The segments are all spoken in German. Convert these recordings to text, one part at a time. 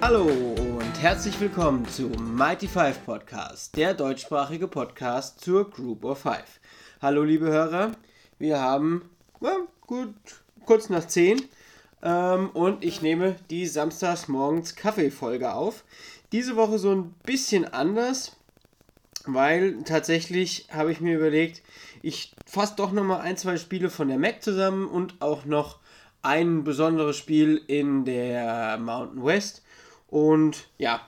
Hallo und herzlich willkommen zu Mighty Five Podcast, der deutschsprachige Podcast zur Group of Five. Hallo liebe Hörer, wir haben ja, gut kurz nach 10 ähm, und ich nehme die samstags morgens Kaffeefolge auf. Diese Woche so ein bisschen anders, weil tatsächlich habe ich mir überlegt, ich fasse doch nochmal ein, zwei Spiele von der Mac zusammen und auch noch ein besonderes Spiel in der Mountain West. Und ja,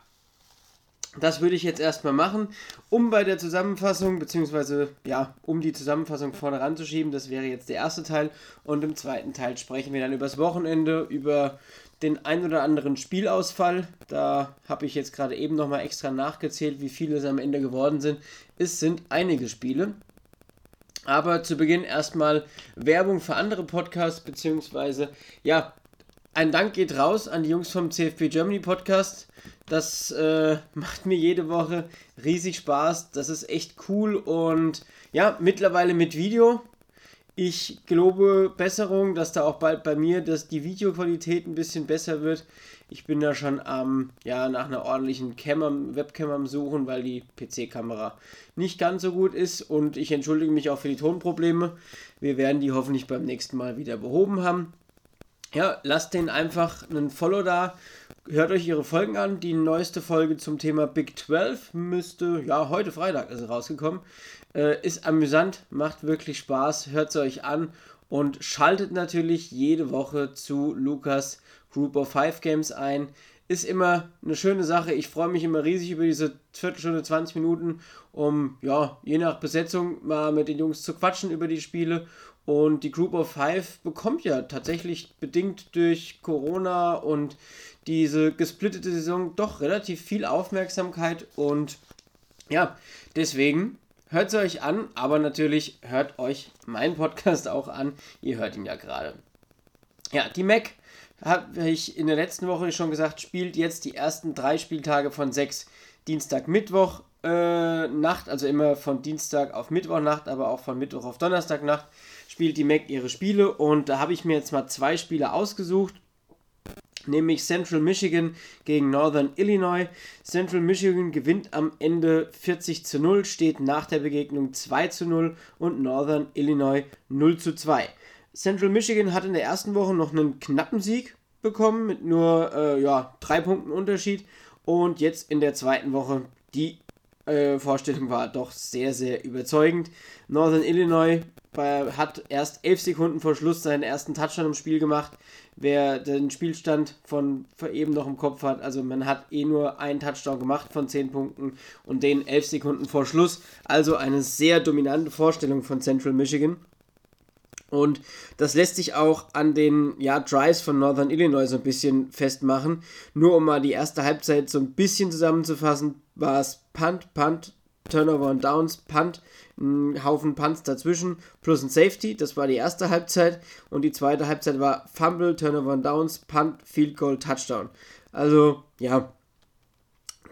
das würde ich jetzt erstmal machen, um bei der Zusammenfassung, beziehungsweise ja, um die Zusammenfassung vorne ranzuschieben. Das wäre jetzt der erste Teil. Und im zweiten Teil sprechen wir dann übers Wochenende, über den ein oder anderen Spielausfall. Da habe ich jetzt gerade eben nochmal extra nachgezählt, wie viele es am Ende geworden sind. Es sind einige Spiele. Aber zu Beginn erstmal Werbung für andere Podcasts, beziehungsweise ja, ein Dank geht raus an die Jungs vom CFP Germany Podcast. Das äh, macht mir jede Woche riesig Spaß. Das ist echt cool und ja, mittlerweile mit Video. Ich glaube Besserung, dass da auch bald bei mir dass die Videoqualität ein bisschen besser wird. Ich bin da schon am, ja, nach einer ordentlichen Cam Webcam am Suchen, weil die PC-Kamera nicht ganz so gut ist. Und ich entschuldige mich auch für die Tonprobleme. Wir werden die hoffentlich beim nächsten Mal wieder behoben haben. Ja, lasst den einfach einen Follow da. Hört euch ihre Folgen an. Die neueste Folge zum Thema Big 12 müsste, ja, heute Freitag ist rausgekommen. Äh, ist amüsant, macht wirklich Spaß. Hört sie euch an und schaltet natürlich jede Woche zu Lukas Group of Five Games ein. Ist immer eine schöne Sache. Ich freue mich immer riesig über diese Viertelstunde, 20 Minuten, um ja, je nach Besetzung mal mit den Jungs zu quatschen über die Spiele und die Group of Five bekommt ja tatsächlich bedingt durch Corona und diese gesplittete Saison doch relativ viel Aufmerksamkeit. Und ja, deswegen hört es euch an, aber natürlich hört euch meinen Podcast auch an. Ihr hört ihn ja gerade. Ja, die Mac, habe ich in der letzten Woche schon gesagt, spielt jetzt die ersten drei Spieltage von sechs. Dienstag, Mittwoch, äh, Nacht, also immer von Dienstag auf Mittwochnacht, aber auch von Mittwoch auf Donnerstagnacht spielt die Mac ihre Spiele und da habe ich mir jetzt mal zwei Spiele ausgesucht nämlich Central Michigan gegen Northern Illinois. Central Michigan gewinnt am Ende 40 zu 0, steht nach der Begegnung 2 zu 0 und Northern Illinois 0 zu 2. Central Michigan hat in der ersten Woche noch einen knappen Sieg bekommen mit nur äh, ja, drei Punkten Unterschied und jetzt in der zweiten Woche die äh, Vorstellung war doch sehr, sehr überzeugend. Northern Illinois bei, hat erst 11 Sekunden vor Schluss seinen ersten Touchdown im Spiel gemacht. Wer den Spielstand von eben noch im Kopf hat, also man hat eh nur einen Touchdown gemacht von 10 Punkten und den 11 Sekunden vor Schluss. Also eine sehr dominante Vorstellung von Central Michigan. Und das lässt sich auch an den ja, Drives von Northern Illinois so ein bisschen festmachen. Nur um mal die erste Halbzeit so ein bisschen zusammenzufassen, war es Punt, Punt, Turnover und Downs, Punt, ein Haufen Punts dazwischen, plus ein Safety. Das war die erste Halbzeit. Und die zweite Halbzeit war Fumble, Turnover und Downs, Punt, Field Goal, Touchdown. Also, ja,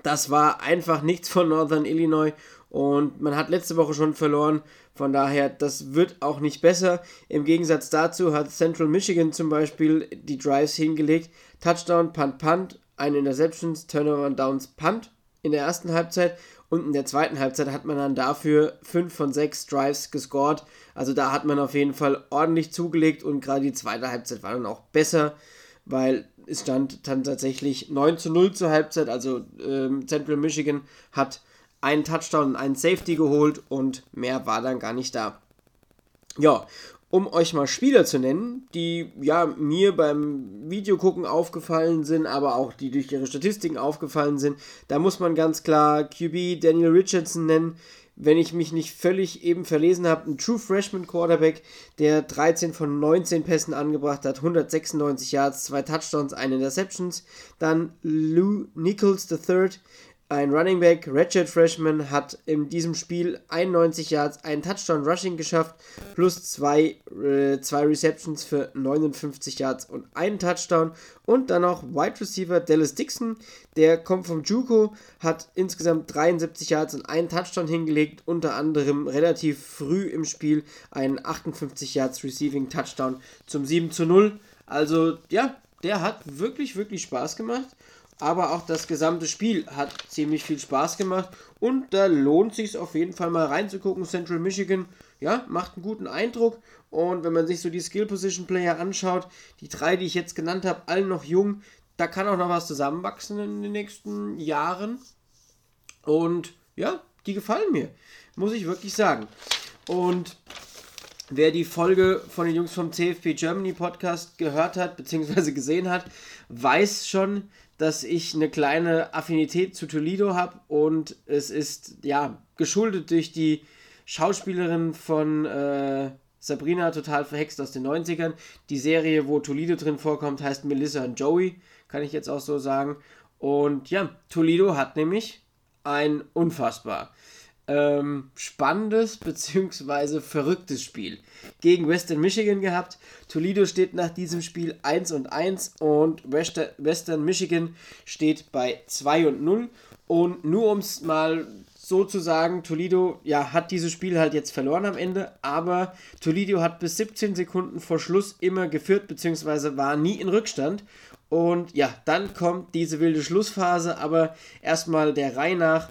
das war einfach nichts von Northern Illinois. Und man hat letzte Woche schon verloren. Von daher, das wird auch nicht besser. Im Gegensatz dazu hat Central Michigan zum Beispiel die Drives hingelegt. Touchdown, Punt, Punt, eine Interceptions, Turnover Downs, Punt in der ersten Halbzeit. Und in der zweiten Halbzeit hat man dann dafür 5 von 6 Drives gescored. Also da hat man auf jeden Fall ordentlich zugelegt und gerade die zweite Halbzeit war dann auch besser, weil es stand dann tatsächlich 9 zu 0 zur Halbzeit. Also ähm, Central Michigan hat einen Touchdown und einen Safety geholt und mehr war dann gar nicht da. Ja, um euch mal Spieler zu nennen, die ja mir beim Videogucken aufgefallen sind, aber auch die durch ihre Statistiken aufgefallen sind, da muss man ganz klar QB Daniel Richardson nennen. Wenn ich mich nicht völlig eben verlesen habe, ein True Freshman Quarterback, der 13 von 19 Pässen angebracht hat, 196 Yards, zwei Touchdowns, eine Interceptions. Dann Lou Nichols III, ein Running Back, Ratchet Freshman, hat in diesem Spiel 91 Yards, einen Touchdown Rushing geschafft, plus zwei, äh, zwei Receptions für 59 Yards und einen Touchdown. Und dann noch Wide Receiver Dallas Dixon, der kommt vom Juco, hat insgesamt 73 Yards und einen Touchdown hingelegt, unter anderem relativ früh im Spiel einen 58 Yards Receiving Touchdown zum 7 zu 0. Also ja, der hat wirklich, wirklich Spaß gemacht. Aber auch das gesamte Spiel hat ziemlich viel Spaß gemacht und da lohnt sich auf jeden Fall mal reinzugucken. Central Michigan, ja, macht einen guten Eindruck und wenn man sich so die Skill Position Player anschaut, die drei, die ich jetzt genannt habe, alle noch jung, da kann auch noch was zusammenwachsen in den nächsten Jahren und ja, die gefallen mir, muss ich wirklich sagen. Und Wer die Folge von den Jungs vom CFP Germany Podcast gehört hat bzw. gesehen hat, weiß schon, dass ich eine kleine Affinität zu Toledo habe und es ist ja geschuldet durch die Schauspielerin von äh, Sabrina total verhext aus den 90ern. Die Serie, wo Toledo drin vorkommt, heißt Melissa und Joey, kann ich jetzt auch so sagen. Und ja, Toledo hat nämlich ein unfassbar ähm, spannendes bzw. verrücktes Spiel gegen Western Michigan gehabt. Toledo steht nach diesem Spiel 1 und 1 und Western Michigan steht bei 2 und 0. Und nur um es mal so zu sagen, Toledo ja, hat dieses Spiel halt jetzt verloren am Ende, aber Toledo hat bis 17 Sekunden vor Schluss immer geführt, beziehungsweise war nie in Rückstand. Und ja, dann kommt diese wilde Schlussphase, aber erstmal der Reihe nach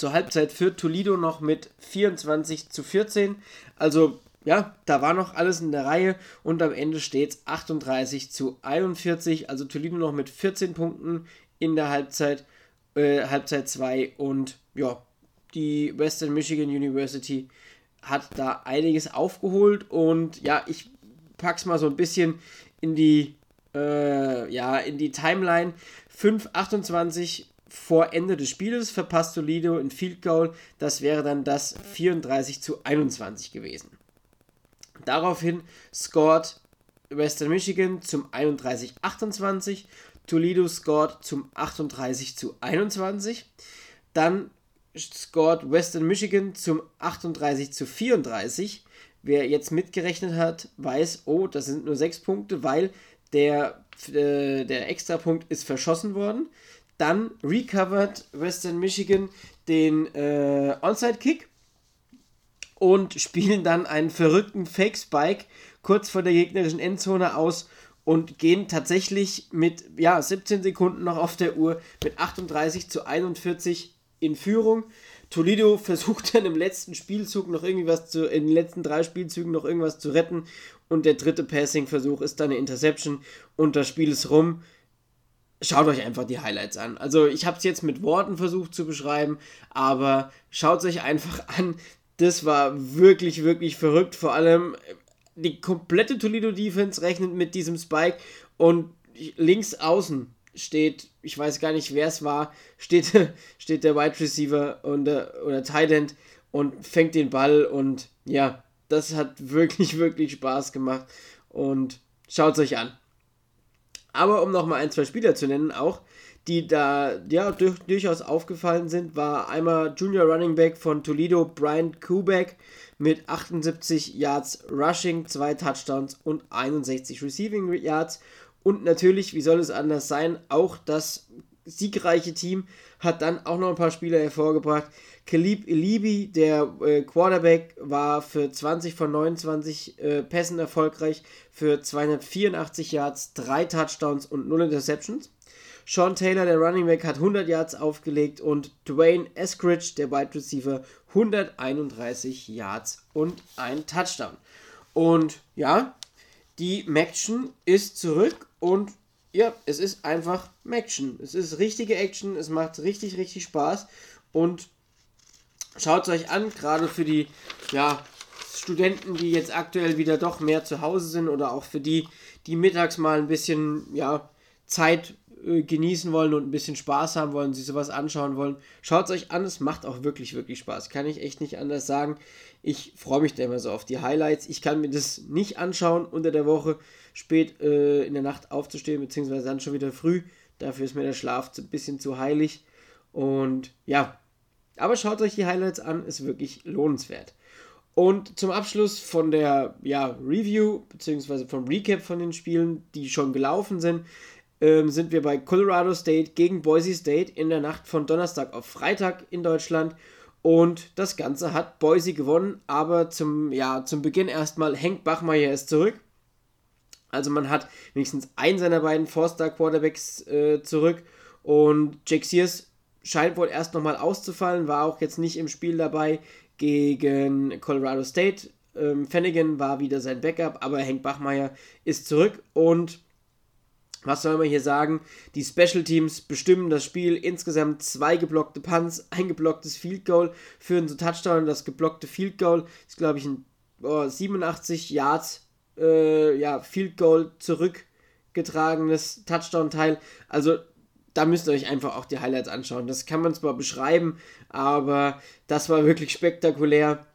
zur Halbzeit führt Toledo noch mit 24 zu 14. Also ja, da war noch alles in der Reihe und am Ende steht es 38 zu 41. Also Toledo noch mit 14 Punkten in der Halbzeit, äh, Halbzeit 2 und ja, die Western Michigan University hat da einiges aufgeholt und ja, ich pack's mal so ein bisschen in die äh, ja, in die Timeline 5:28 vor Ende des Spieles verpasst Toledo ein Field Goal. Das wäre dann das 34 zu 21 gewesen. Daraufhin scored Western Michigan zum 31-28. Toledo scored zum 38 zu 21. Dann scored Western Michigan zum 38 zu 34. Wer jetzt mitgerechnet hat, weiß, oh, das sind nur 6 Punkte, weil der, äh, der Extrapunkt ist verschossen worden. Dann recovered Western Michigan den äh, Onside-Kick und spielen dann einen verrückten Fake-Spike kurz vor der gegnerischen Endzone aus und gehen tatsächlich mit ja, 17 Sekunden noch auf der Uhr mit 38 zu 41 in Führung. Toledo versucht dann im letzten Spielzug noch irgendwie was zu, in den letzten drei Spielzügen noch irgendwas zu retten und der dritte Passing-Versuch ist dann eine Interception und das Spiel ist rum schaut euch einfach die Highlights an. Also ich habe es jetzt mit Worten versucht zu beschreiben, aber schaut es euch einfach an. Das war wirklich, wirklich verrückt. Vor allem die komplette Toledo Defense rechnet mit diesem Spike und links außen steht, ich weiß gar nicht, wer es war, steht, steht der Wide Receiver und, oder Tight End und fängt den Ball und ja, das hat wirklich, wirklich Spaß gemacht und schaut es euch an. Aber um nochmal ein, zwei Spieler zu nennen, auch die da ja durch, durchaus aufgefallen sind, war einmal Junior Running Back von Toledo, Brian Kubek mit 78 Yards Rushing, zwei Touchdowns und 61 Receiving Yards. Und natürlich, wie soll es anders sein, auch das siegreiche Team hat dann auch noch ein paar Spieler hervorgebracht. Kalib Elibi, der äh, Quarterback, war für 20 von 29 äh, Pässen erfolgreich, für 284 Yards, 3 Touchdowns und 0 Interceptions. Sean Taylor, der Running Back, hat 100 Yards aufgelegt und Dwayne Eskridge, der Wide Receiver, 131 Yards und ein Touchdown. Und ja, die Maction ist zurück und ja, es ist einfach Action. Es ist richtige Action, es macht richtig, richtig Spaß und schaut es euch an, gerade für die ja, Studenten, die jetzt aktuell wieder doch mehr zu Hause sind oder auch für die, die mittags mal ein bisschen ja, Zeit äh, genießen wollen und ein bisschen Spaß haben wollen, sich sowas anschauen wollen. Schaut es euch an, es macht auch wirklich, wirklich Spaß. Kann ich echt nicht anders sagen. Ich freue mich da immer so auf die Highlights. Ich kann mir das nicht anschauen unter der Woche, spät äh, in der Nacht aufzustehen, beziehungsweise dann schon wieder früh. Dafür ist mir der Schlaf ein bisschen zu heilig. Und ja, aber schaut euch die Highlights an, ist wirklich lohnenswert. Und zum Abschluss von der ja, Review beziehungsweise vom Recap von den Spielen, die schon gelaufen sind, ähm, sind wir bei Colorado State gegen Boise State in der Nacht von Donnerstag auf Freitag in Deutschland. Und das Ganze hat Boise gewonnen, aber zum, ja, zum Beginn erstmal Henk Bachmeier ist zurück. Also man hat wenigstens einen seiner beiden Four-Star-Quarterbacks äh, zurück und Jake Sears scheint wohl erst nochmal auszufallen, war auch jetzt nicht im Spiel dabei gegen Colorado State. Ähm, Fennigan war wieder sein Backup, aber Hank Bachmeier ist zurück und was soll man hier sagen? Die Special Teams bestimmen das Spiel. Insgesamt zwei geblockte Punts, ein geblocktes Field Goal führen zu Touchdown. Das geblockte Field Goal ist, glaube ich, ein oh, 87 Yards äh, ja, Field Goal zurückgetragenes Touchdown-Teil. Also da müsst ihr euch einfach auch die Highlights anschauen. Das kann man zwar beschreiben, aber das war wirklich spektakulär.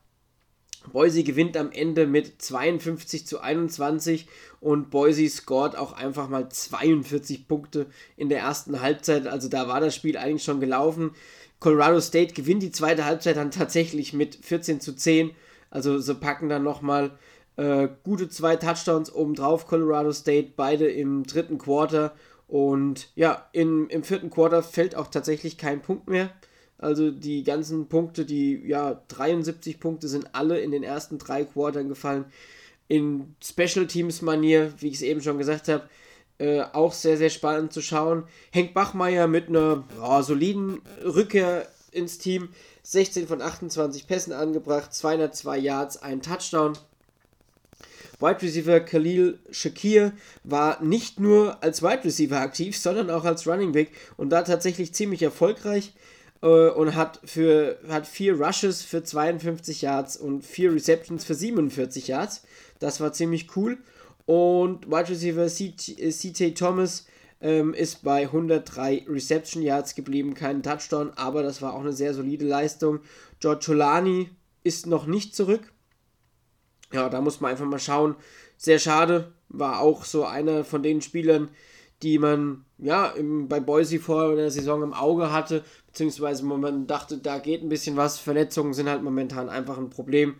Boise gewinnt am Ende mit 52 zu 21 und Boise scored auch einfach mal 42 Punkte in der ersten Halbzeit. Also da war das Spiel eigentlich schon gelaufen. Colorado State gewinnt die zweite Halbzeit dann tatsächlich mit 14 zu 10. Also sie packen dann nochmal äh, gute zwei Touchdowns obendrauf. Colorado State, beide im dritten Quarter. Und ja, in, im vierten Quarter fällt auch tatsächlich kein Punkt mehr. Also die ganzen Punkte, die ja 73 Punkte sind alle in den ersten drei Quartern gefallen. In Special Teams Manier, wie ich es eben schon gesagt habe, äh, auch sehr, sehr spannend zu schauen. Henk Bachmeier mit einer ja, soliden Rückkehr ins Team. 16 von 28 Pässen angebracht, 202 Yards, ein Touchdown. Wide Receiver Khalil Shakir war nicht nur als Wide Receiver aktiv, sondern auch als Running Back und da tatsächlich ziemlich erfolgreich äh, und hat für hat vier Rushes für 52 Yards und vier Receptions für 47 Yards. Das war ziemlich cool. Und Wide Receiver CJ Thomas ähm, ist bei 103 Reception Yards geblieben, kein Touchdown, aber das war auch eine sehr solide Leistung. George Cholani ist noch nicht zurück. Ja, da muss man einfach mal schauen. Sehr schade, war auch so einer von den Spielern, die man ja im, bei Boise vor der Saison im Auge hatte, beziehungsweise man dachte, da geht ein bisschen was. Verletzungen sind halt momentan einfach ein Problem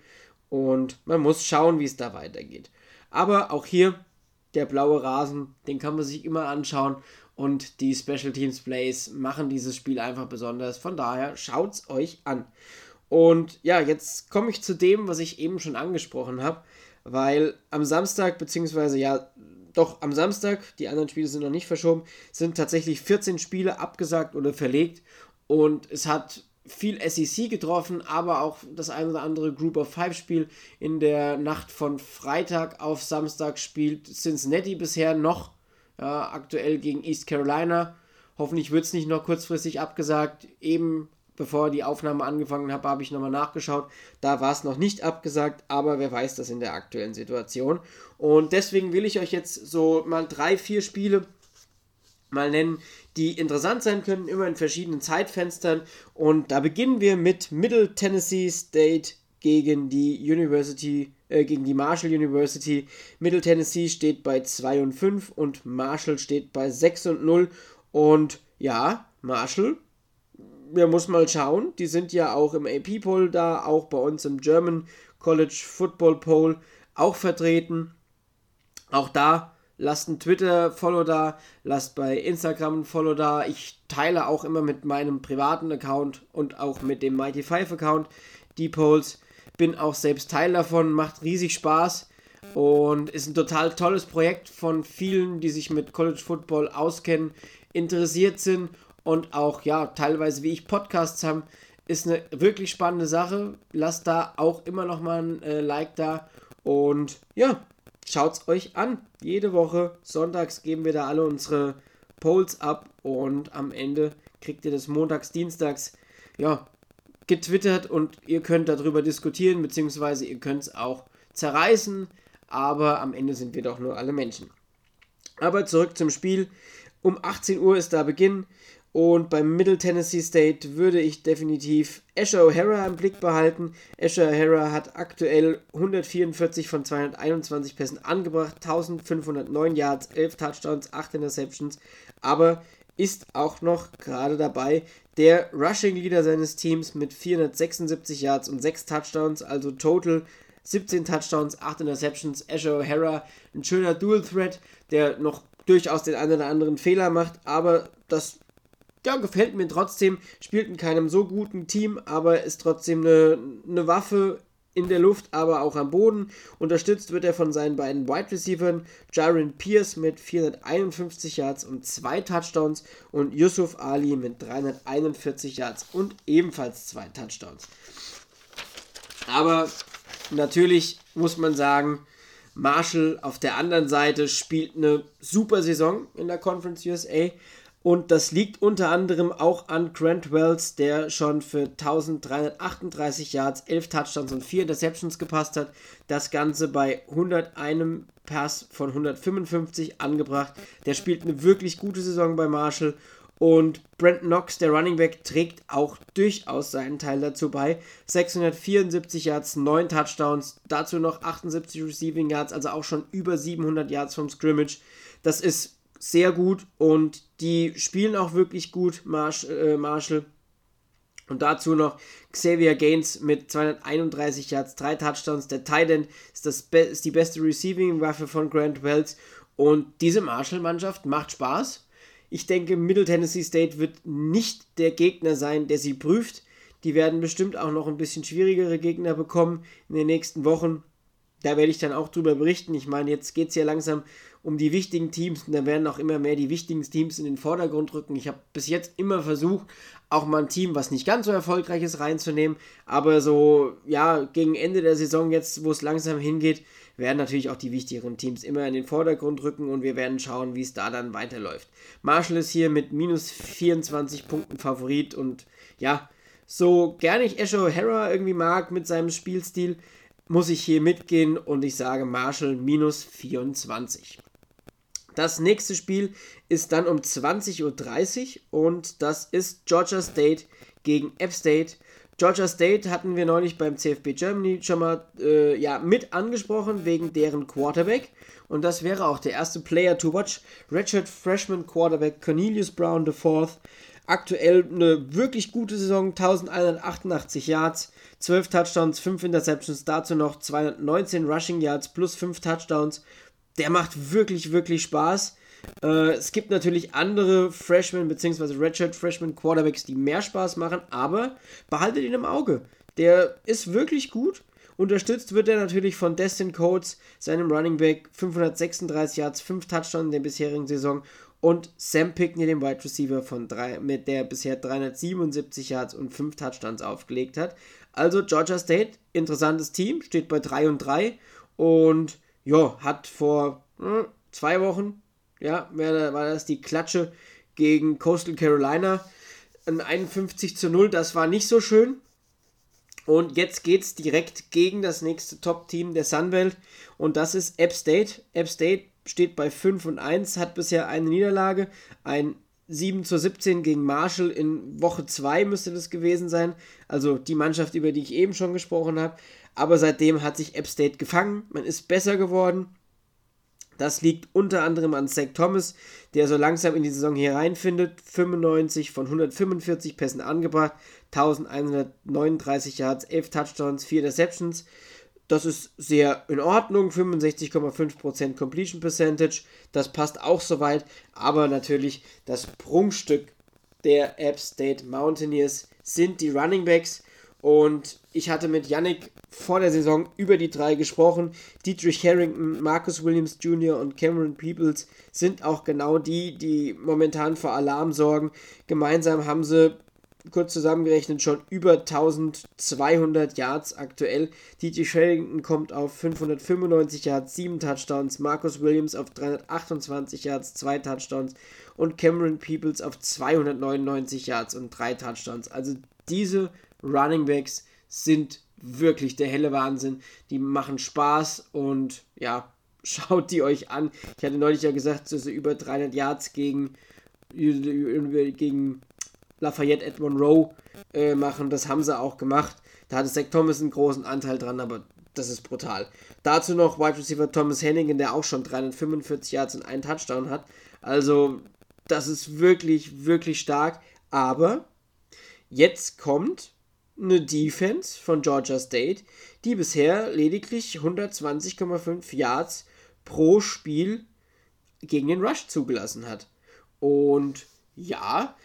und man muss schauen, wie es da weitergeht. Aber auch hier der blaue Rasen, den kann man sich immer anschauen und die Special Teams Plays machen dieses Spiel einfach besonders. Von daher schaut's euch an. Und ja, jetzt komme ich zu dem, was ich eben schon angesprochen habe, weil am Samstag, beziehungsweise ja, doch am Samstag, die anderen Spiele sind noch nicht verschoben, sind tatsächlich 14 Spiele abgesagt oder verlegt und es hat viel SEC getroffen, aber auch das ein oder andere Group of Five Spiel. In der Nacht von Freitag auf Samstag spielt Cincinnati bisher noch ja, aktuell gegen East Carolina. Hoffentlich wird es nicht noch kurzfristig abgesagt. Eben bevor die Aufnahme angefangen habe, habe ich nochmal nachgeschaut. Da war es noch nicht abgesagt, aber wer weiß das in der aktuellen Situation. Und deswegen will ich euch jetzt so mal drei, vier Spiele mal nennen, die interessant sein können, immer in verschiedenen Zeitfenstern. Und da beginnen wir mit Middle Tennessee State gegen die University, äh, gegen die Marshall University. Middle Tennessee steht bei 2 und 5 und Marshall steht bei 6 und 0. Und ja, Marshall wir muss mal schauen. Die sind ja auch im AP-Poll da, auch bei uns im German College Football Poll auch vertreten. Auch da lasst ein Twitter-Follow da, lasst bei Instagram ein Follow da. Ich teile auch immer mit meinem privaten Account und auch mit dem Mighty Five Account die Polls. Bin auch selbst Teil davon, macht riesig Spaß und ist ein total tolles Projekt von vielen, die sich mit College Football auskennen, interessiert sind und auch ja teilweise wie ich Podcasts haben, ist eine wirklich spannende Sache. Lasst da auch immer noch mal ein äh, Like da und ja, schaut's euch an. Jede Woche sonntags geben wir da alle unsere Polls ab und am Ende kriegt ihr das montags, dienstags ja getwittert und ihr könnt darüber diskutieren beziehungsweise ihr könnt es auch zerreißen, aber am Ende sind wir doch nur alle Menschen. Aber zurück zum Spiel. Um 18 Uhr ist da Beginn. Und beim Middle Tennessee State würde ich definitiv Asher O'Hara im Blick behalten. Asher O'Hara hat aktuell 144 von 221 Pässen angebracht, 1509 Yards, 11 Touchdowns, 8 Interceptions, aber ist auch noch gerade dabei, der Rushing Leader seines Teams mit 476 Yards und 6 Touchdowns, also total 17 Touchdowns, 8 Interceptions. Asher O'Hara, ein schöner Dual Threat, der noch durchaus den einen oder anderen Fehler macht, aber das ja, gefällt mir trotzdem. Spielt in keinem so guten Team, aber ist trotzdem eine, eine Waffe in der Luft, aber auch am Boden. Unterstützt wird er von seinen beiden Wide Receivers, Jaron Pierce mit 451 Yards und zwei Touchdowns und Yusuf Ali mit 341 Yards und ebenfalls zwei Touchdowns. Aber natürlich muss man sagen, Marshall auf der anderen Seite spielt eine super Saison in der Conference USA. Und das liegt unter anderem auch an Grant Wells, der schon für 1338 Yards, 11 Touchdowns und 4 Interceptions gepasst hat. Das Ganze bei 101 Pass von 155 angebracht. Der spielt eine wirklich gute Saison bei Marshall. Und Brent Knox, der Running Back, trägt auch durchaus seinen Teil dazu bei. 674 Yards, 9 Touchdowns, dazu noch 78 Receiving Yards, also auch schon über 700 Yards vom Scrimmage. Das ist sehr gut und die spielen auch wirklich gut, Marsh, äh, Marshall. Und dazu noch Xavier Gaines mit 231 Yards, 3 Touchdowns. Der Titan ist, das ist die beste Receiving-Waffe von Grant Wells. Und diese Marshall-Mannschaft macht Spaß. Ich denke, Middle Tennessee State wird nicht der Gegner sein, der sie prüft. Die werden bestimmt auch noch ein bisschen schwierigere Gegner bekommen in den nächsten Wochen. Da werde ich dann auch drüber berichten. Ich meine, jetzt geht es ja langsam um die wichtigen Teams und dann werden auch immer mehr die wichtigen Teams in den Vordergrund rücken. Ich habe bis jetzt immer versucht, auch mal ein Team, was nicht ganz so erfolgreich ist, reinzunehmen, aber so, ja, gegen Ende der Saison jetzt, wo es langsam hingeht, werden natürlich auch die wichtigeren Teams immer in den Vordergrund rücken und wir werden schauen, wie es da dann weiterläuft. Marshall ist hier mit minus 24 Punkten Favorit und ja, so gerne ich Asher O'Hara irgendwie mag mit seinem Spielstil, muss ich hier mitgehen und ich sage Marshall minus 24. Das nächste Spiel ist dann um 20.30 Uhr und das ist Georgia State gegen App State. Georgia State hatten wir neulich beim CFB Germany schon mal äh, ja, mit angesprochen wegen deren Quarterback. Und das wäre auch der erste Player to watch. Redshirt Freshman Quarterback Cornelius Brown IV. Aktuell eine wirklich gute Saison, 1188 Yards, 12 Touchdowns, 5 Interceptions, dazu noch 219 Rushing Yards plus 5 Touchdowns der macht wirklich, wirklich Spaß. Äh, es gibt natürlich andere Freshmen bzw. Redshirt Freshman Quarterbacks, die mehr Spaß machen, aber behaltet ihn im Auge. Der ist wirklich gut. Unterstützt wird er natürlich von Destin Coates, seinem Running Back, 536 Yards, 5 Touchdowns in der bisherigen Saison und Sam Pickney, dem Wide Receiver, von drei, mit der bisher 377 Yards und 5 Touchdowns aufgelegt hat. Also Georgia State, interessantes Team, steht bei 3 und 3 und ja, hat vor hm, zwei Wochen, ja, war das die Klatsche gegen Coastal Carolina. Ein 51 zu 0, das war nicht so schön. Und jetzt geht es direkt gegen das nächste Top-Team der Sunbelt. Und das ist App State. App State steht bei 5 und 1, hat bisher eine Niederlage. Ein 7 zu 17 gegen Marshall in Woche 2 müsste das gewesen sein. Also die Mannschaft, über die ich eben schon gesprochen habe. Aber seitdem hat sich App State gefangen. Man ist besser geworden. Das liegt unter anderem an Zach Thomas, der so langsam in die Saison hier reinfindet. 95 von 145 Pässen angebracht, 1139 Yards, 11 Touchdowns, 4 Deceptions. Das ist sehr in Ordnung, 65,5% Completion Percentage. Das passt auch soweit, aber natürlich das Prunkstück der App State Mountaineers sind die Running Backs. Und ich hatte mit Yannick vor der Saison über die drei gesprochen. Dietrich Harrington, Marcus Williams Jr. und Cameron Peoples sind auch genau die, die momentan vor Alarm sorgen. Gemeinsam haben sie kurz zusammengerechnet schon über 1200 Yards aktuell. Dietrich Harrington kommt auf 595 Yards, 7 Touchdowns. Marcus Williams auf 328 Yards, 2 Touchdowns. Und Cameron Peoples auf 299 Yards und 3 Touchdowns. Also diese Running Backs sind wirklich der helle Wahnsinn. Die machen Spaß und ja, schaut die euch an. Ich hatte neulich ja gesagt, so über 300 Yards gegen, gegen Lafayette at Monroe äh, machen. Das haben sie auch gemacht. Da hatte Zach Thomas einen großen Anteil dran, aber das ist brutal. Dazu noch Wide Receiver Thomas Hennigan, der auch schon 345 Yards und einen Touchdown hat. Also, das ist wirklich, wirklich stark. Aber jetzt kommt eine Defense von Georgia State, die bisher lediglich 120,5 Yards pro Spiel gegen den Rush zugelassen hat. Und ja,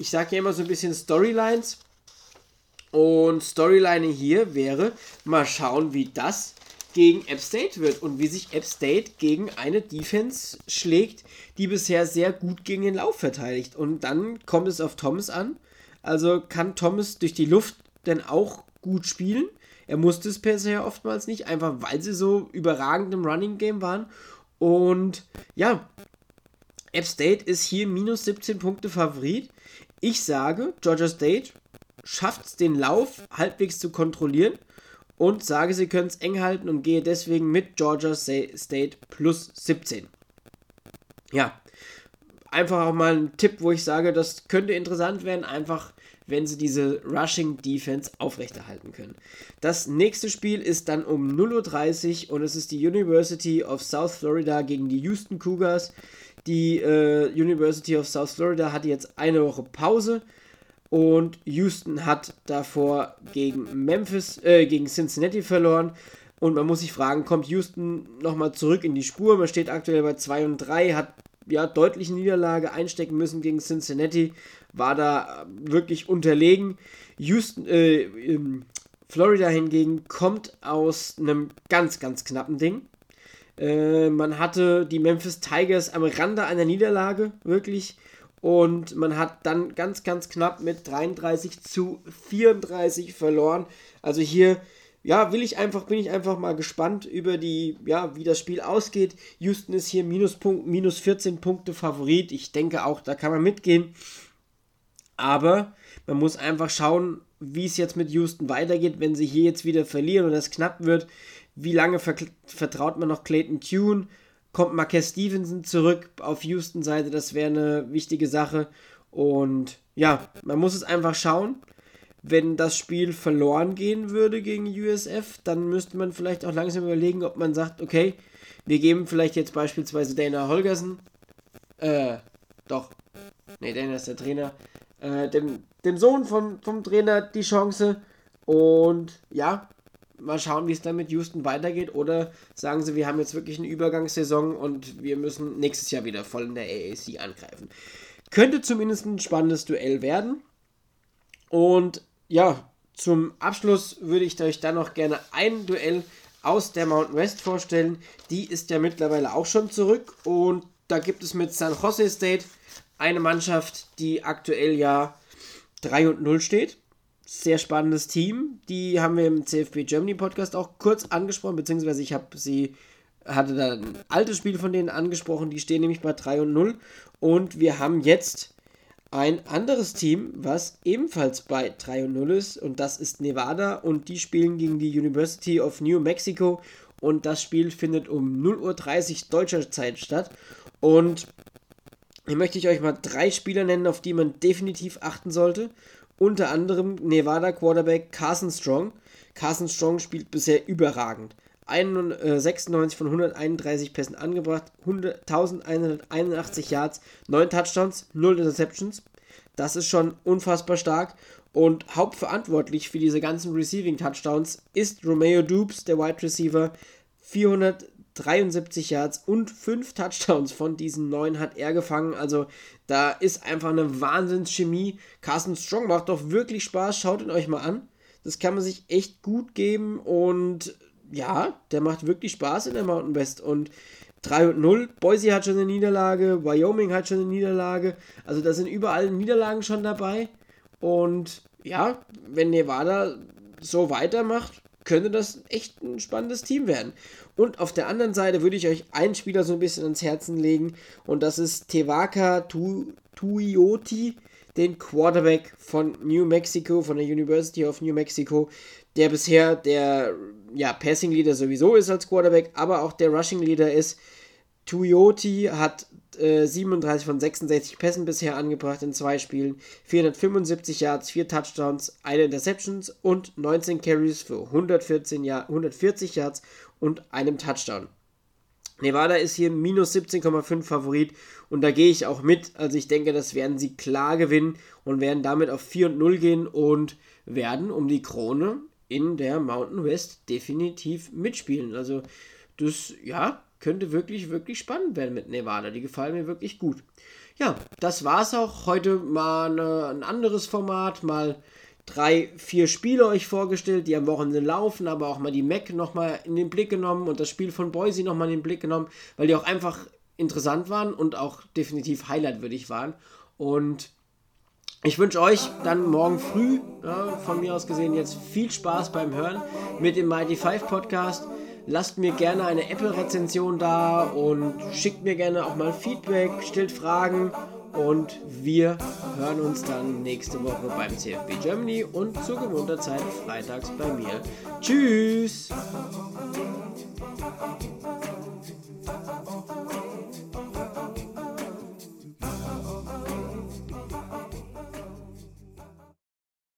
ich sage ja immer so ein bisschen Storylines. Und Storyline hier wäre, mal schauen, wie das gegen App State wird und wie sich App State gegen eine Defense schlägt, die bisher sehr gut gegen den Lauf verteidigt. Und dann kommt es auf Thomas an. Also kann Thomas durch die Luft denn auch gut spielen. Er musste es bisher oftmals nicht, einfach weil sie so überragend im Running Game waren. Und ja, App State ist hier minus 17 Punkte Favorit. Ich sage, Georgia State schafft es, den Lauf halbwegs zu kontrollieren und sage, sie können es eng halten und gehe deswegen mit Georgia State plus 17. Ja, einfach auch mal ein Tipp, wo ich sage, das könnte interessant werden, einfach wenn sie diese Rushing Defense aufrechterhalten können. Das nächste Spiel ist dann um 0.30 Uhr und es ist die University of South Florida gegen die Houston Cougars. Die äh, University of South Florida hatte jetzt eine Woche Pause und Houston hat davor gegen Memphis, äh, gegen Cincinnati verloren. Und man muss sich fragen, kommt Houston nochmal zurück in die Spur? Man steht aktuell bei 2 und 3, hat ja deutlich Niederlage einstecken müssen gegen Cincinnati, war da wirklich unterlegen. Houston, äh, Florida hingegen kommt aus einem ganz, ganz knappen Ding. Äh, man hatte die Memphis Tigers am Rande einer Niederlage, wirklich. Und man hat dann ganz, ganz knapp mit 33 zu 34 verloren. Also hier, ja, will ich einfach, bin ich einfach mal gespannt über die, ja, wie das Spiel ausgeht. Houston ist hier Minuspunkt, minus 14 Punkte Favorit. Ich denke auch, da kann man mitgehen. Aber man muss einfach schauen, wie es jetzt mit Houston weitergeht, wenn sie hier jetzt wieder verlieren und es knapp wird. Wie lange vertraut man noch Clayton Tune? Kommt Marquez Stevenson zurück auf Houston-Seite? Das wäre eine wichtige Sache. Und ja, man muss es einfach schauen. Wenn das Spiel verloren gehen würde gegen USF, dann müsste man vielleicht auch langsam überlegen, ob man sagt, okay, wir geben vielleicht jetzt beispielsweise Dana Holgersen, äh, doch, nee, Dana ist der Trainer, äh, dem, dem Sohn vom, vom Trainer die Chance und ja, mal schauen, wie es dann mit Houston weitergeht. Oder sagen sie, wir haben jetzt wirklich eine Übergangssaison und wir müssen nächstes Jahr wieder voll in der AAC angreifen. Könnte zumindest ein spannendes Duell werden. Und ja, zum Abschluss würde ich euch dann noch gerne ein Duell aus der Mountain West vorstellen. Die ist ja mittlerweile auch schon zurück und da gibt es mit San Jose State eine Mannschaft, die aktuell ja 3 und 0 steht sehr spannendes Team. Die haben wir im CFB Germany Podcast auch kurz angesprochen, beziehungsweise ich habe sie, hatte da ein altes Spiel von denen angesprochen. Die stehen nämlich bei 3 und 0. Und wir haben jetzt ein anderes Team, was ebenfalls bei 3 und 0 ist. Und das ist Nevada. Und die spielen gegen die University of New Mexico. Und das Spiel findet um 0.30 Uhr deutscher Zeit statt. Und hier möchte ich euch mal drei Spieler nennen, auf die man definitiv achten sollte unter anderem Nevada Quarterback Carson Strong. Carson Strong spielt bisher überragend. 96 von 131 Pässen angebracht, 1181 Yards, 9 Touchdowns, 0 Interceptions. Das ist schon unfassbar stark. Und hauptverantwortlich für diese ganzen Receiving Touchdowns ist Romeo Dupes, der Wide Receiver. 400 73 Yards und 5 Touchdowns von diesen 9 hat er gefangen. Also da ist einfach eine Wahnsinnschemie. Carsten Strong macht doch wirklich Spaß. Schaut ihn euch mal an. Das kann man sich echt gut geben und ja, der macht wirklich Spaß in der Mountain West. Und 3 und 0. Boise hat schon eine Niederlage, Wyoming hat schon eine Niederlage. Also da sind überall Niederlagen schon dabei. Und ja, wenn Nevada so weitermacht, könnte das echt ein spannendes Team werden. Und auf der anderen Seite würde ich euch einen Spieler so ein bisschen ans Herzen legen und das ist Tevaka tu Tuioti, den Quarterback von New Mexico, von der University of New Mexico, der bisher der ja, Passing Leader sowieso ist als Quarterback, aber auch der Rushing Leader ist. Tuioti hat 37 äh, von 66 Pässen bisher angebracht in zwei Spielen, 475 Yards, 4 Touchdowns, eine Interceptions und 19 Carries für 114 Jahr, 140 Yards und einem Touchdown. Nevada ist hier minus 17,5 Favorit und da gehe ich auch mit. Also ich denke, das werden sie klar gewinnen und werden damit auf 4 und 0 gehen und werden um die Krone in der Mountain West definitiv mitspielen. Also das, ja, könnte wirklich, wirklich spannend werden mit Nevada. Die gefallen mir wirklich gut. Ja, das war's auch. Heute mal eine, ein anderes Format, mal drei, vier Spiele euch vorgestellt, die am Wochenende laufen, aber auch mal die Mac nochmal in den Blick genommen und das Spiel von Boise nochmal in den Blick genommen, weil die auch einfach interessant waren und auch definitiv highlightwürdig waren. Und ich wünsche euch dann morgen früh, ja, von mir aus gesehen, jetzt viel Spaß beim Hören mit dem Mighty Five Podcast. Lasst mir gerne eine Apple-Rezension da und schickt mir gerne auch mal Feedback, stellt Fragen und wir hören uns dann nächste Woche beim CFB Germany und zur gewohnter Zeit freitags bei mir. Tschüss!